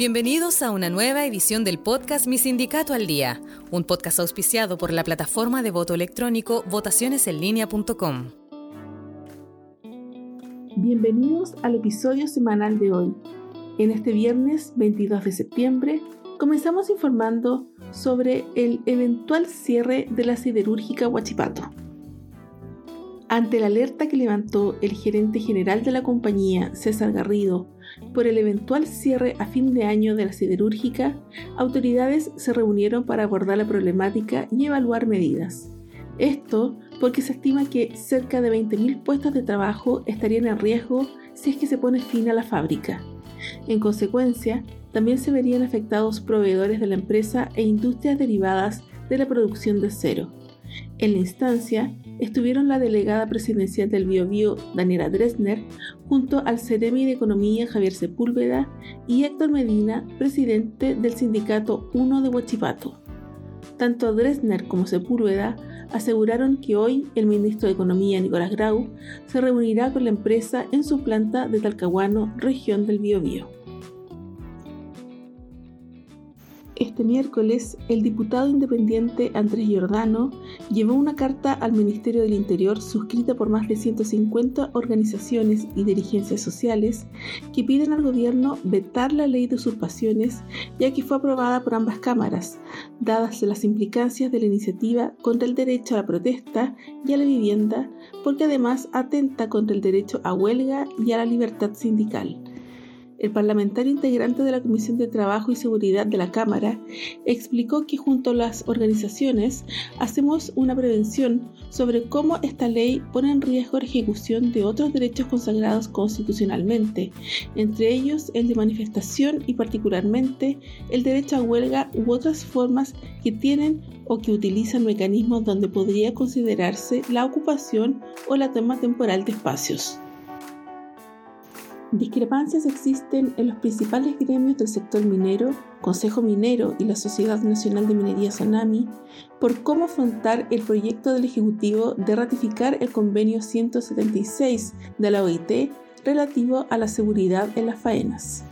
Bienvenidos a una nueva edición del podcast Mi Sindicato al Día, un podcast auspiciado por la plataforma de voto electrónico votacionesenlinea.com. Bienvenidos al episodio semanal de hoy. En este viernes 22 de septiembre comenzamos informando sobre el eventual cierre de la siderúrgica Huachipato. Ante la alerta que levantó el gerente general de la compañía, César Garrido, por el eventual cierre a fin de año de la siderúrgica, autoridades se reunieron para abordar la problemática y evaluar medidas. Esto porque se estima que cerca de 20.000 puestos de trabajo estarían en riesgo si es que se pone fin a la fábrica. En consecuencia, también se verían afectados proveedores de la empresa e industrias derivadas de la producción de acero. En la instancia estuvieron la delegada presidencial del Biobío, Daniela Dresner, junto al Ceremi de Economía, Javier Sepúlveda, y Héctor Medina, presidente del Sindicato 1 de Huachipato. Tanto Dresner como Sepúlveda aseguraron que hoy el ministro de Economía, Nicolás Grau, se reunirá con la empresa en su planta de Talcahuano, región del Biobío. Este miércoles, el diputado independiente Andrés Giordano llevó una carta al Ministerio del Interior suscrita por más de 150 organizaciones y dirigencias sociales que piden al gobierno vetar la ley de usurpaciones ya que fue aprobada por ambas cámaras, dadas las implicancias de la iniciativa contra el derecho a la protesta y a la vivienda, porque además atenta contra el derecho a huelga y a la libertad sindical el parlamentario integrante de la Comisión de Trabajo y Seguridad de la Cámara, explicó que junto a las organizaciones hacemos una prevención sobre cómo esta ley pone en riesgo la ejecución de otros derechos consagrados constitucionalmente, entre ellos el de manifestación y particularmente el derecho a huelga u otras formas que tienen o que utilizan mecanismos donde podría considerarse la ocupación o la toma temporal de espacios. Discrepancias existen en los principales gremios del sector minero, Consejo Minero y la Sociedad Nacional de Minería Sonami por cómo afrontar el proyecto del Ejecutivo de ratificar el convenio 176 de la OIT relativo a la seguridad en las faenas.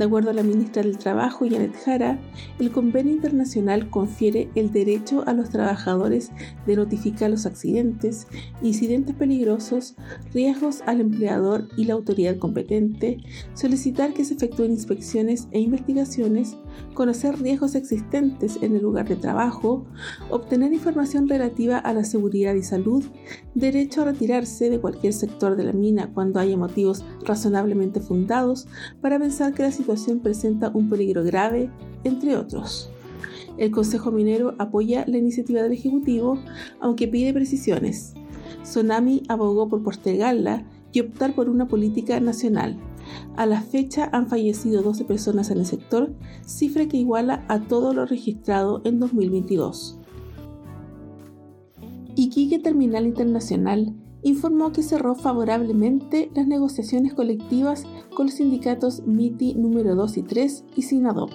De acuerdo a la ministra del Trabajo, Janet Jara, el convenio internacional confiere el derecho a los trabajadores de notificar los accidentes, incidentes peligrosos, riesgos al empleador y la autoridad competente, solicitar que se efectúen inspecciones e investigaciones, conocer riesgos existentes en el lugar de trabajo, obtener información relativa a la seguridad y salud, derecho a retirarse de cualquier sector de la mina cuando haya motivos razonablemente fundados para pensar que la situación presenta un peligro grave, entre otros. El Consejo Minero apoya la iniciativa del Ejecutivo, aunque pide precisiones. Sonami abogó por postergarla y optar por una política nacional. A la fecha han fallecido 12 personas en el sector, cifra que iguala a todo lo registrado en 2022. Iquique Terminal Internacional informó que cerró favorablemente las negociaciones colectivas con los sindicatos MITI número 2 y 3 y SINADOP.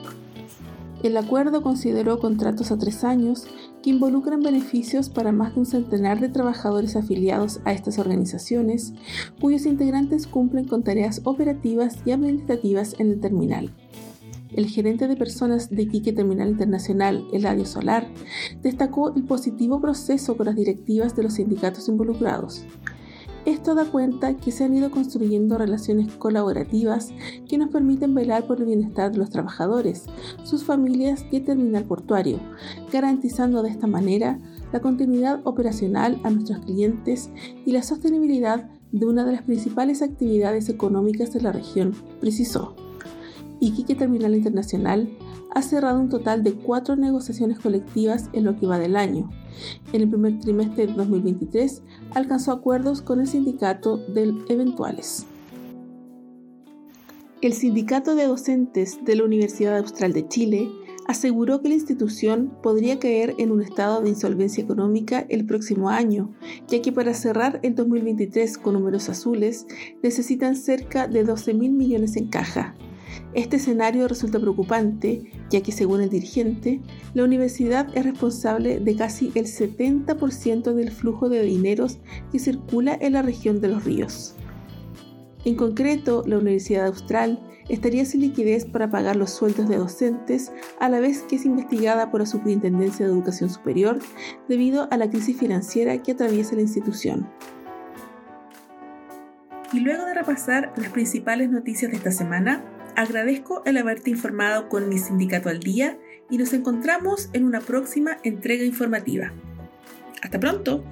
El acuerdo consideró contratos a tres años que involucran beneficios para más de un centenar de trabajadores afiliados a estas organizaciones, cuyos integrantes cumplen con tareas operativas y administrativas en el terminal el gerente de personas de Quique Terminal Internacional, Eladio Solar, destacó el positivo proceso con las directivas de los sindicatos involucrados. Esto da cuenta que se han ido construyendo relaciones colaborativas que nos permiten velar por el bienestar de los trabajadores, sus familias y el terminal portuario, garantizando de esta manera la continuidad operacional a nuestros clientes y la sostenibilidad de una de las principales actividades económicas de la región, precisó. Iquique Terminal Internacional ha cerrado un total de cuatro negociaciones colectivas en lo que va del año. En el primer trimestre de 2023 alcanzó acuerdos con el sindicato de eventuales. El sindicato de docentes de la Universidad Austral de Chile aseguró que la institución podría caer en un estado de insolvencia económica el próximo año, ya que para cerrar el 2023 con números azules necesitan cerca de 12 mil millones en caja. Este escenario resulta preocupante, ya que según el dirigente, la universidad es responsable de casi el 70% del flujo de dineros que circula en la región de los ríos. En concreto, la Universidad Austral estaría sin liquidez para pagar los sueldos de docentes, a la vez que es investigada por la Superintendencia de Educación Superior debido a la crisis financiera que atraviesa la institución. Y luego de repasar las principales noticias de esta semana, agradezco el haberte informado con mi sindicato al día y nos encontramos en una próxima entrega informativa. Hasta pronto.